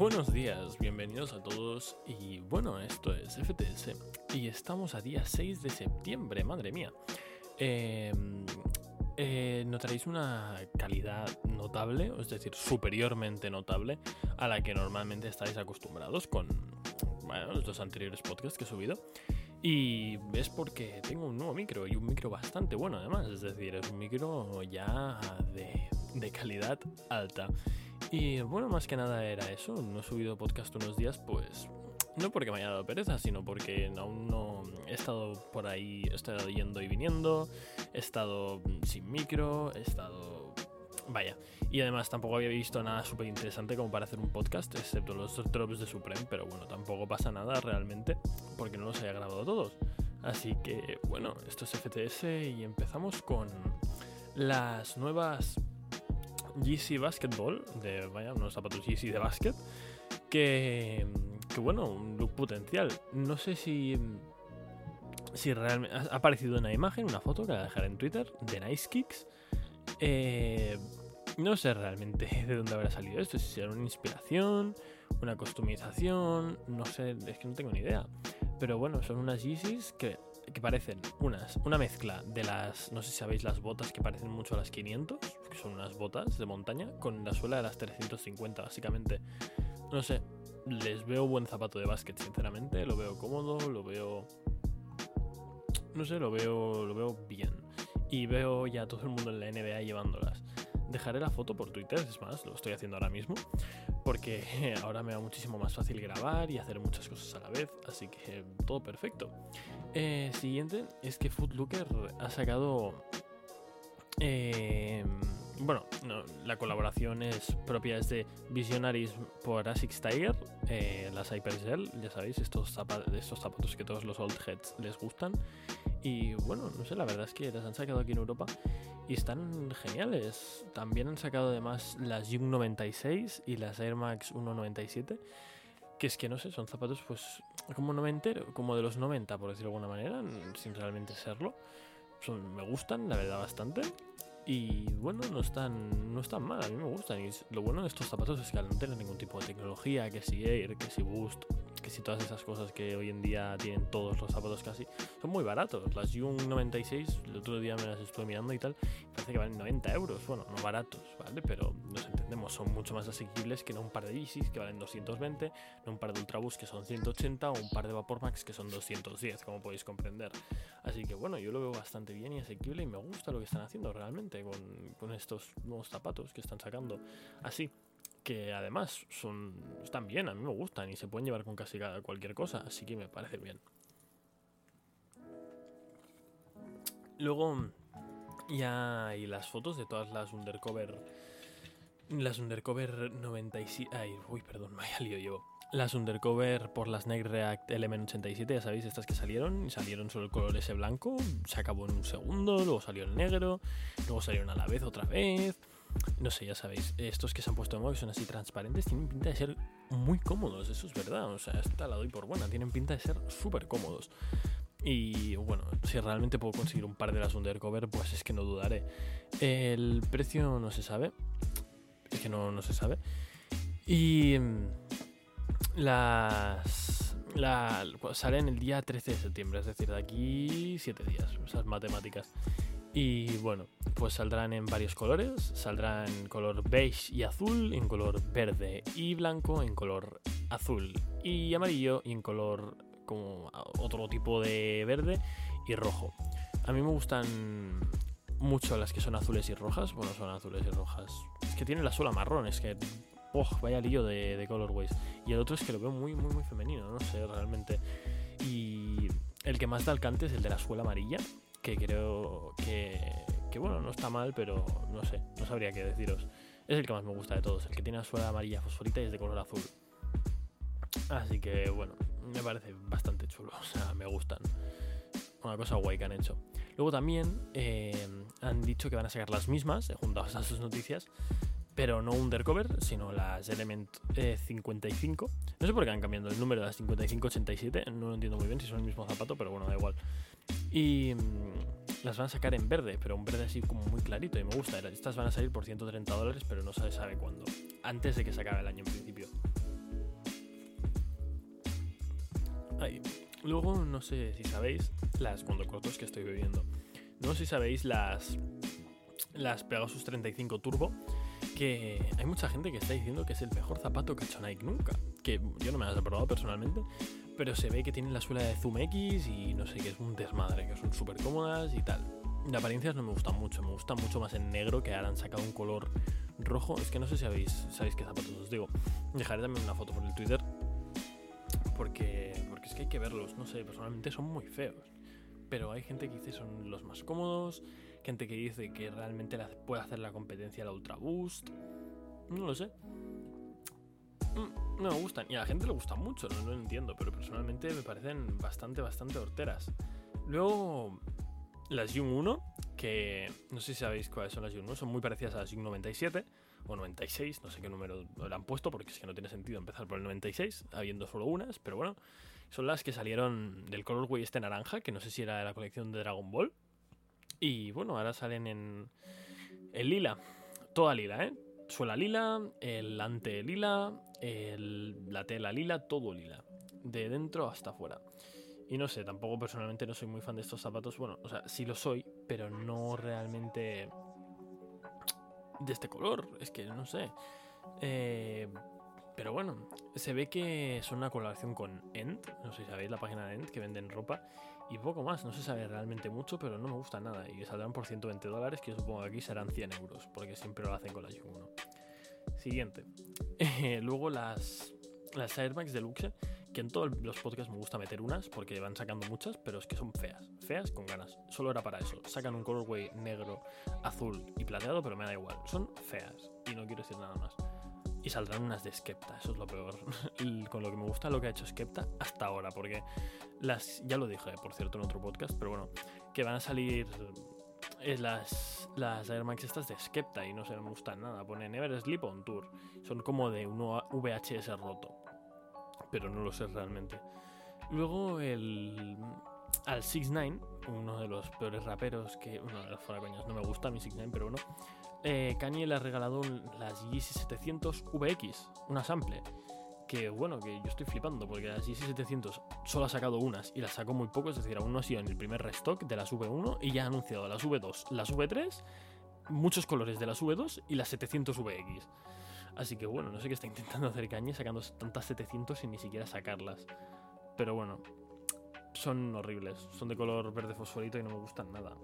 Buenos días, bienvenidos a todos y bueno, esto es FTS y estamos a día 6 de septiembre, madre mía. Eh, eh, notaréis una calidad notable, es decir, superiormente notable a la que normalmente estáis acostumbrados con los dos anteriores podcasts que he subido. Y es porque tengo un nuevo micro y un micro bastante bueno además, es decir, es un micro ya de, de calidad alta. Y bueno, más que nada era eso, no he subido podcast unos días, pues no porque me haya dado pereza, sino porque aún no he estado por ahí, he estado yendo y viniendo, he estado sin micro, he estado... Vaya, y además tampoco había visto nada súper interesante como para hacer un podcast, excepto los drops de Supreme, pero bueno, tampoco pasa nada realmente, porque no los haya grabado todos. Así que bueno, esto es FTS y empezamos con las nuevas GC Basketball, de vaya, unos zapatos GC de básquet, que, que bueno, un look potencial. No sé si si realmente ha aparecido una imagen, una foto que la dejaré en Twitter de Nice Kicks. Eh, no sé realmente de dónde habrá salido esto, si será una inspiración, una customización, no sé, es que no tengo ni idea. Pero bueno, son unas Yeezys que, que parecen unas, una mezcla de las, no sé si sabéis, las botas que parecen mucho a las 500, que son unas botas de montaña, con la suela de las 350, básicamente. No sé, les veo buen zapato de básquet, sinceramente, lo veo cómodo, lo veo... No sé, lo veo, lo veo bien. Y veo ya todo el mundo en la NBA llevándolas. Dejaré la foto por Twitter, es más, lo estoy haciendo ahora mismo, porque ahora me va muchísimo más fácil grabar y hacer muchas cosas a la vez, así que todo perfecto. Eh, siguiente es que Footlooker ha sacado... Eh, bueno, no, la colaboración es propia es de Visionaries por Asics Tiger, eh, las Hypergel, ya sabéis, estos, estos zapatos que todos los old heads les gustan. Y bueno, no sé, la verdad es que las han sacado aquí en Europa y están geniales. También han sacado además las Jung 96 y las Air Max 197. Que es que no sé, son zapatos pues como noventero, como de los 90 por decirlo de alguna manera, sin realmente serlo. Son, me gustan, la verdad, bastante. Y bueno, no están, no están mal, a mí me gustan. Y lo bueno de estos zapatos es que al no tener ningún tipo de tecnología, que si Air, que si Boost, si todas esas cosas que hoy en día tienen todos los zapatos casi, son muy baratos. Las Jung 96, el otro día me las estuve mirando y tal, parece que valen 90 euros. Bueno, no baratos, ¿vale? Pero nos entendemos, son mucho más asequibles que no un par de Yeezys que valen 220, no un par de Ultraboost que son 180 o un par de Vapormax que son 210, como podéis comprender. Así que bueno, yo lo veo bastante bien y asequible y me gusta lo que están haciendo realmente con, con estos nuevos zapatos que están sacando. Así que además son están bien, a mí me gustan y se pueden llevar con casi cualquier cosa, así que me parece bien. Luego ya hay las fotos de todas las undercover las undercover 97, ay, uy, perdón, me lío yo. Las undercover por las Nike React Element 87, ya sabéis, estas que salieron, y salieron solo el color ese blanco, se acabó en un segundo, luego salió el negro, luego salieron a la vez otra vez. No sé, ya sabéis, estos que se han puesto de moda, que son así transparentes, tienen pinta de ser muy cómodos, eso es verdad. O sea, esta la doy por buena, tienen pinta de ser súper cómodos. Y bueno, si realmente puedo conseguir un par de las undercover, pues es que no dudaré. El precio no se sabe, es que no, no se sabe. Y las, la, salen el día 13 de septiembre, es decir, de aquí 7 días, esas matemáticas. Y bueno, pues saldrán en varios colores. Saldrán en color beige y azul, en color verde y blanco, en color azul y amarillo y en color como otro tipo de verde y rojo. A mí me gustan mucho las que son azules y rojas. Bueno, son azules y rojas. Es que tiene la suela marrón, es que... Oh, vaya lío de, de colorways. Y el otro es que lo veo muy, muy, muy femenino, no sé, realmente. Y el que más da alcance es el de la suela amarilla, que creo que, bueno, no está mal, pero no sé, no sabría qué deciros. Es el que más me gusta de todos, el que tiene la suela amarilla fosforita y es de color azul. Así que bueno, me parece bastante chulo, o sea, me gustan. Una cosa guay que han hecho. Luego también eh, han dicho que van a sacar las mismas, eh, junto a sus noticias, pero no Undercover, sino las Element 55. Eh, no sé por qué han cambiado el número de las 5587, no lo entiendo muy bien si son el mismo zapato, pero bueno, da igual. Y mm, las van a sacar en verde, pero un verde así como muy clarito y me gusta. Estas van a salir por 130 dólares, pero no se sabe cuándo. Antes de que se acabe el año en principio. Ahí. Luego, no sé si sabéis las condocotos que estoy bebiendo. No sé si sabéis las, las Pegasus 35 Turbo, que hay mucha gente que está diciendo que es el mejor zapato que ha hecho nunca. Que yo no me las he probado personalmente, pero se ve que tienen la suela de Zoom X y no sé, que es un desmadre, que son súper cómodas y tal. De apariencias no me gustan mucho, me gustan mucho más en negro, que ahora han sacado un color rojo. Es que no sé si sabéis, sabéis qué zapatos os digo. Dejaré también una foto por el Twitter, porque, porque es que hay que verlos, no sé, personalmente son muy feos. Pero hay gente que dice son los más cómodos, gente que dice que realmente puede hacer la competencia la Ultra Boost. No lo sé. Mm, no me gustan. Y a la gente le gusta mucho, no, lo entiendo, pero personalmente me parecen bastante, bastante horteras. Luego, las Jung 1, que no sé si sabéis cuáles son las Jung 1, son muy parecidas a las Jung 97 o 96, no sé qué número le han puesto porque es que no tiene sentido empezar por el 96, habiendo solo unas, pero bueno, son las que salieron del colorway este naranja, que no sé si era de la colección de Dragon Ball, y bueno, ahora salen en el lila. Toda lila, ¿eh? Suela lila, el ante lila, el, la tela lila, todo lila. De dentro hasta afuera. Y no sé, tampoco personalmente no soy muy fan de estos zapatos. Bueno, o sea, sí lo soy, pero no realmente de este color. Es que no sé. Eh, pero bueno, se ve que son una colaboración con End. No sé si sabéis la página de End que venden ropa y poco más. No se sabe realmente mucho, pero no me gusta nada. Y saldrán por 120 dólares, que supongo que aquí serán 100 euros, porque siempre lo hacen con la Yu1. Siguiente. luego las, las Air Max Deluxe, que en todos los podcasts me gusta meter unas, porque van sacando muchas, pero es que son feas. Feas con ganas. Solo era para eso. Sacan un colorway negro, azul y plateado, pero me da igual. Son feas. Y no quiero decir nada más. Y saldrán unas de Skepta, eso es lo peor. con lo que me gusta lo que ha hecho Skepta hasta ahora, porque las, ya lo dije, por cierto, en otro podcast, pero bueno, que van a salir es eh, las, las Air Max estas de Skepta y no no me gustan nada. Pone Never Sleep on Tour. Son como de un VHS roto. Pero no lo sé realmente. Luego el. Al 6 9 uno de los peores raperos que. Bueno, fuera coñas, no me gusta mi 6 9 pero bueno. Eh, Kanye le ha regalado las Yeezy 700 VX, una sample que bueno, que yo estoy flipando porque la GC700 solo ha sacado unas y las sacó muy poco, es decir, aún no ha sido en el primer restock de las V1 y ya ha anunciado las V2, las V3, muchos colores de las V2 y las 700 VX. Así que bueno, no sé qué está intentando hacer Cañe sacando tantas 700 sin ni siquiera sacarlas. Pero bueno, son horribles, son de color verde fosforito y no me gustan nada.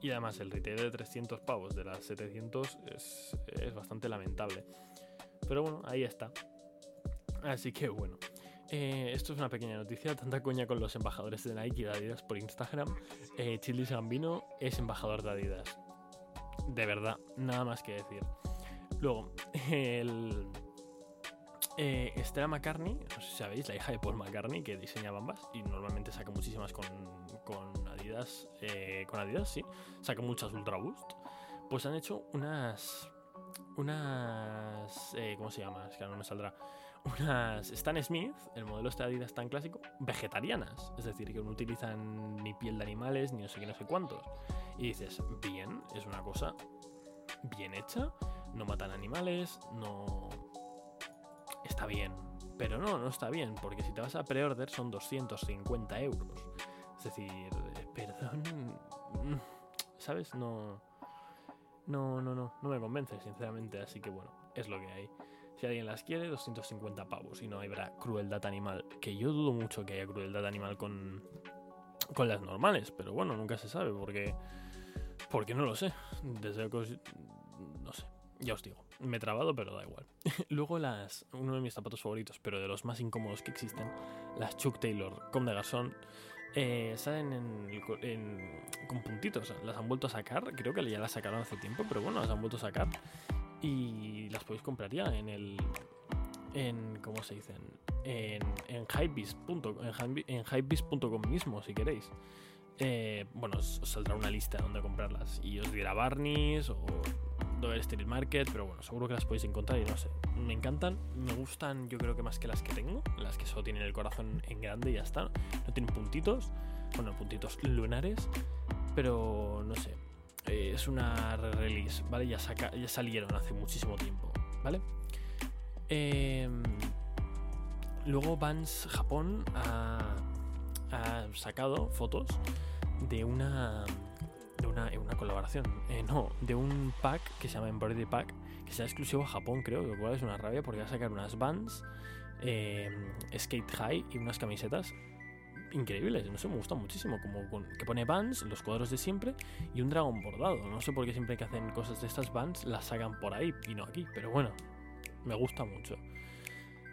Y además el retail de 300 pavos de las 700 es, es bastante lamentable. Pero bueno, ahí está. Así que bueno. Eh, esto es una pequeña noticia, tanta coña con los embajadores de Nike y de Adidas por Instagram. Eh, Gambino es embajador de Adidas. De verdad, nada más que decir. Luego, el... Eh, McCartney, no sé si sabéis, la hija de Paul McCartney, que diseña bambas y normalmente saca muchísimas con, con Adidas. Eh, con Adidas, sí. Saca muchas Ultra Boost. Pues han hecho unas unas. Eh, ¿Cómo se llama? Es que no me saldrá. Unas Stan Smith, el modelo este Adidas tan clásico, vegetarianas. Es decir, que no utilizan ni piel de animales, ni no sé qué, no sé cuántos. Y dices, bien, es una cosa bien hecha. No matan animales, no. Está bien. Pero no, no está bien, porque si te vas a pre-order son 250 euros. Es decir, eh, perdón. ¿Sabes? No no, no, no, no me convence, sinceramente, así que bueno, es lo que hay. Si alguien las quiere, 250 pavos y no habrá crueldad animal, que yo dudo mucho que haya crueldad animal con, con las normales, pero bueno, nunca se sabe porque, porque no lo sé. Desde que no sé, ya os digo, me he trabado, pero da igual. Luego las, uno de mis zapatos favoritos, pero de los más incómodos que existen, las Chuck Taylor Comme de Garçon eh, salen en, con puntitos. Las han vuelto a sacar. Creo que ya las sacaron hace tiempo, pero bueno, las han vuelto a sacar. Y las podéis comprar ya en el. En, ¿Cómo se dicen? En, en hypebeast.com mismo, si queréis. Eh, bueno, os, saldrá una lista donde comprarlas. Y os dirá Barnies o Dover Street Market, pero bueno, seguro que las podéis encontrar y no sé. Me encantan, me gustan yo creo que más que las que tengo, las que solo tienen el corazón en grande y ya está. No tienen puntitos, bueno, puntitos lunares, pero no sé. Eh, es una release, ¿vale? Ya, saca, ya salieron hace muchísimo tiempo, ¿vale? Em, luego Vans Japón ha, sacado fotos de una una, colaboración, eh, no, de un pack que se llama Embroidery Pack, que sea exclusivo a Japón, creo, lo cual es una rabia porque va a sacar unas Vans eh, Skate High y unas camisetas increíbles, no sé, me gusta muchísimo, como con- que pone Vans, los cuadros de siempre y un dragón bordado. No sé por qué siempre que hacen cosas de estas Vans las sacan por ahí y no aquí, pero bueno, me gusta mucho.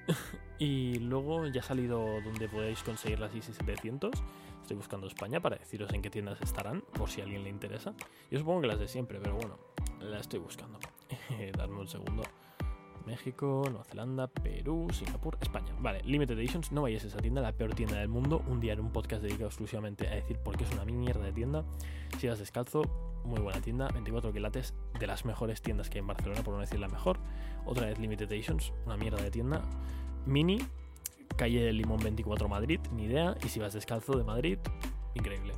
y luego ya ha salido donde podéis conseguir las Easy 700. Estoy buscando España para deciros en qué tiendas estarán, por si a alguien le interesa. Yo supongo que las de siempre, pero bueno, las estoy buscando. Darme un segundo. México, Nueva Zelanda, Perú, Singapur, España. Vale, Limited Editions, no vayáis a esa tienda, la peor tienda del mundo. Un día haré un podcast dedicado exclusivamente a decir por qué es una mierda de tienda. Si vas descalzo, muy buena tienda, 24 quilates, de las mejores tiendas que hay en Barcelona, por no decir la mejor. Otra vez Limited Editions, una mierda de tienda. Mini, calle del Limón 24 Madrid, ni idea. Y si vas descalzo de Madrid, increíble.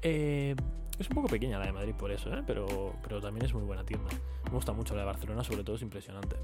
Eh, es un poco pequeña la de Madrid por eso, ¿eh? pero, pero también es muy buena tienda. Me gusta mucho la de Barcelona, sobre todo es impresionante.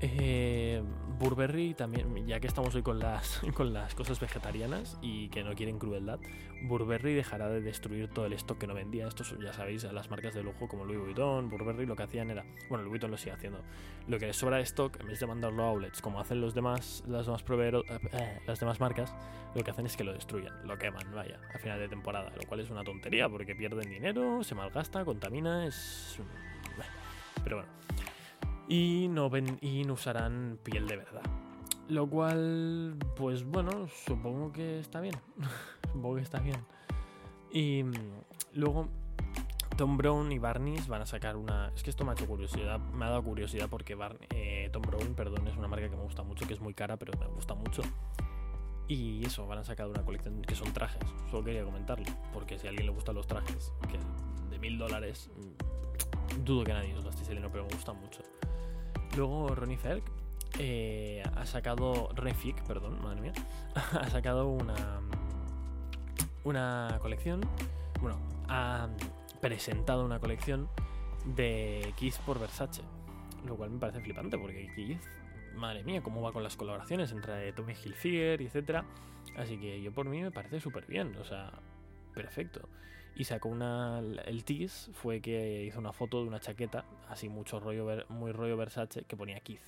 Eh, Burberry también, ya que estamos hoy con las, con las cosas vegetarianas y que no quieren crueldad, Burberry dejará de destruir todo el stock que no vendía. Esto son, ya sabéis, las marcas de lujo como Louis Vuitton, Burberry lo que hacían era, bueno, Louis Vuitton lo sigue haciendo, lo que les sobra de stock, en vez de mandarlo a outlets como hacen los demás, las demás eh, las demás marcas, lo que hacen es que lo destruyen, lo queman, vaya, a final de temporada, lo cual es una tontería porque pierden dinero, se malgasta, contamina, es... Pero bueno. Y no, y no usarán piel de verdad. Lo cual, pues bueno, supongo que está bien. supongo que está bien. Y mm, luego Tom Brown y Barneys van a sacar una... Es que esto me ha hecho curiosidad, me ha dado curiosidad porque eh, Tom Brown, perdón, es una marca que me gusta mucho, que es muy cara, pero me gusta mucho. Y eso, van a sacar una colección que son trajes. Solo quería comentarlo, porque si a alguien le gustan los trajes, que de mil dólares, mm, dudo que nadie los esté saliendo, pero me gustan mucho. Luego Ronnie Ferg eh, ha sacado, Ronnie Fick, perdón, madre mía, ha sacado una, una colección, bueno, ha presentado una colección de Kiss por Versace, lo cual me parece flipante porque Kiss, madre mía, cómo va con las colaboraciones entre Tommy Hilfiger y etcétera, así que yo por mí me parece súper bien, o sea, perfecto. Y sacó una, el tease fue que hizo una foto de una chaqueta, así mucho rollo, muy rollo Versace, que ponía Keith.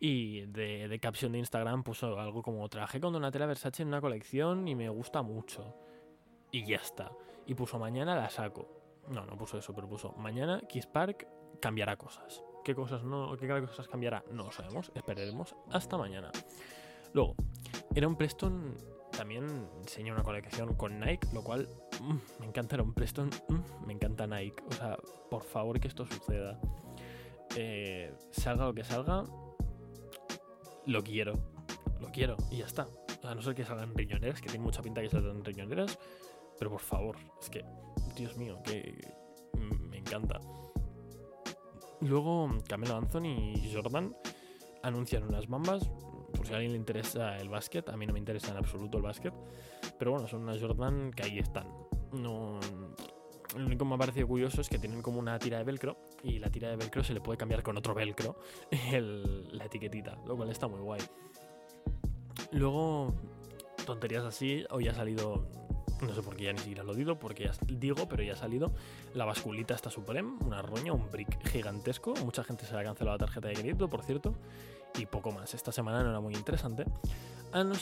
Y de, de caption de Instagram puso algo como trabajé con Donatella Versace en una colección y me gusta mucho. Y ya está. Y puso mañana la saco. No, no puso eso, pero puso mañana Kiss Park cambiará cosas. ¿Qué cosas no, qué cosas cambiará? No lo sabemos. Esperaremos hasta mañana. Luego, era un Preston también enseña una colección con Nike, lo cual mm, me encanta Aaron Preston, mm, me encanta Nike. O sea, por favor que esto suceda. Eh, salga lo que salga, lo quiero. Lo quiero y ya está. A no ser que salgan riñoneras, que tiene mucha pinta que salgan riñoneras. Pero por favor, es que, Dios mío, que mm, me encanta. Luego, Camelo Anthony y Jordan anuncian unas bambas. Por si a alguien le interesa el básquet, a mí no me interesa en absoluto el básquet. Pero bueno, son unas Jordan que ahí están. No, lo único que me ha parecido curioso es que tienen como una tira de velcro y la tira de velcro se le puede cambiar con otro velcro el- la etiquetita, lo cual está muy guay. Luego, tonterías así, hoy ha salido, no sé por qué ya ni siquiera lo digo, porque ya digo, pero ya ha salido la basculita esta Supreme, una roña, un brick gigantesco. Mucha gente se le ha cancelado la tarjeta de crédito, por cierto, y poco más. Esta semana no era muy interesante. No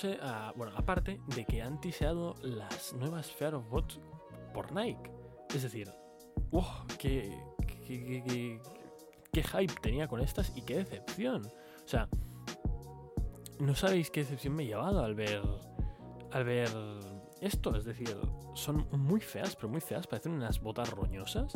bueno, aparte de que han tiseado las nuevas Fear of Bots por Nike. Es decir, ¡wow! ¡Qué, qué, qué- qué- qué hype tenía con estas y qué decepción! O sea, no sabéis qué decepción me he llevado al ver, al ver esto. Es decir, son muy feas, pero muy feas. Parecen unas botas roñosas.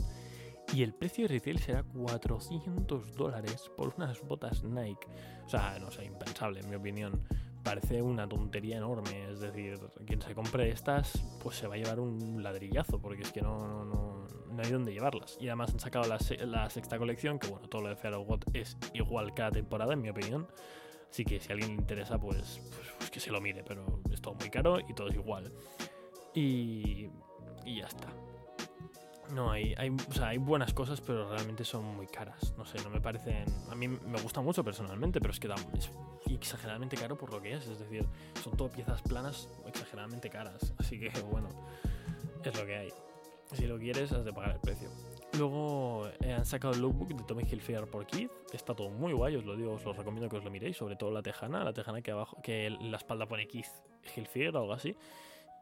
Y el precio de retail será 400 dólares por unas botas Nike. O sea, no sé, impensable en mi opinión. Parece una tontería enorme. Es decir, quien se compre estas, pues se va a llevar un ladrillazo, porque es que no, no, no, hay dónde llevarlas. Y además han sacado la, se- la sexta colección, que bueno, todo lo de Fear of God es igual cada temporada, en mi opinión. Así que si a alguien le interesa, pues, pues, pues que se lo mire, pero es todo muy caro y todo es igual. Y, y ya está. No, hay, hay, o sea, hay buenas cosas, pero realmente son muy caras. No sé, no me parecen. A mí me gusta mucho personalmente, pero es que da, es exageradamente caro por lo que es. Es decir, son todo piezas planas exageradamente caras. Así que, bueno, es lo que hay. Si lo quieres, has de pagar el precio. Luego eh, han sacado el lookbook de Tommy Hilfiger por Keith. Está todo muy guay, os lo digo, os lo recomiendo que os lo miréis. Sobre todo la tejana, la tejana que abajo, que la espalda pone Keith Hilfiger o algo así.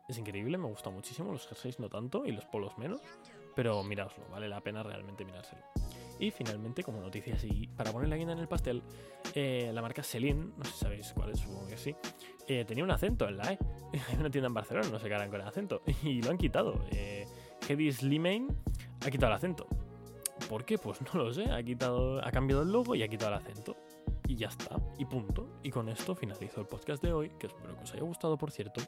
Es increíble, me gusta muchísimo. Los jerseys no tanto y los polos menos. Pero miraoslo, vale la pena realmente mirárselo. Y finalmente, como noticia así, para poner la guinda en el pastel, eh, la marca Celine, no sé si sabéis cuál es, supongo que sí, eh, tenía un acento en la E. Hay una tienda en Barcelona, no se quedarán con el acento. Y lo han quitado. Eh, Slimane ha quitado el acento. ¿Por qué? Pues no lo sé. Ha, quitado, ha cambiado el logo y ha quitado el acento. Y ya está. Y punto. Y con esto finalizo el podcast de hoy, que espero que os haya gustado, por cierto.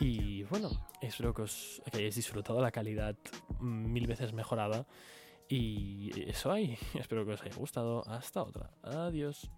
Y bueno, espero que, os, hayáis disfrutado la calidad mil veces mejorada. Y eso hay. Espero que os haya gustado. Hasta otra. Adiós.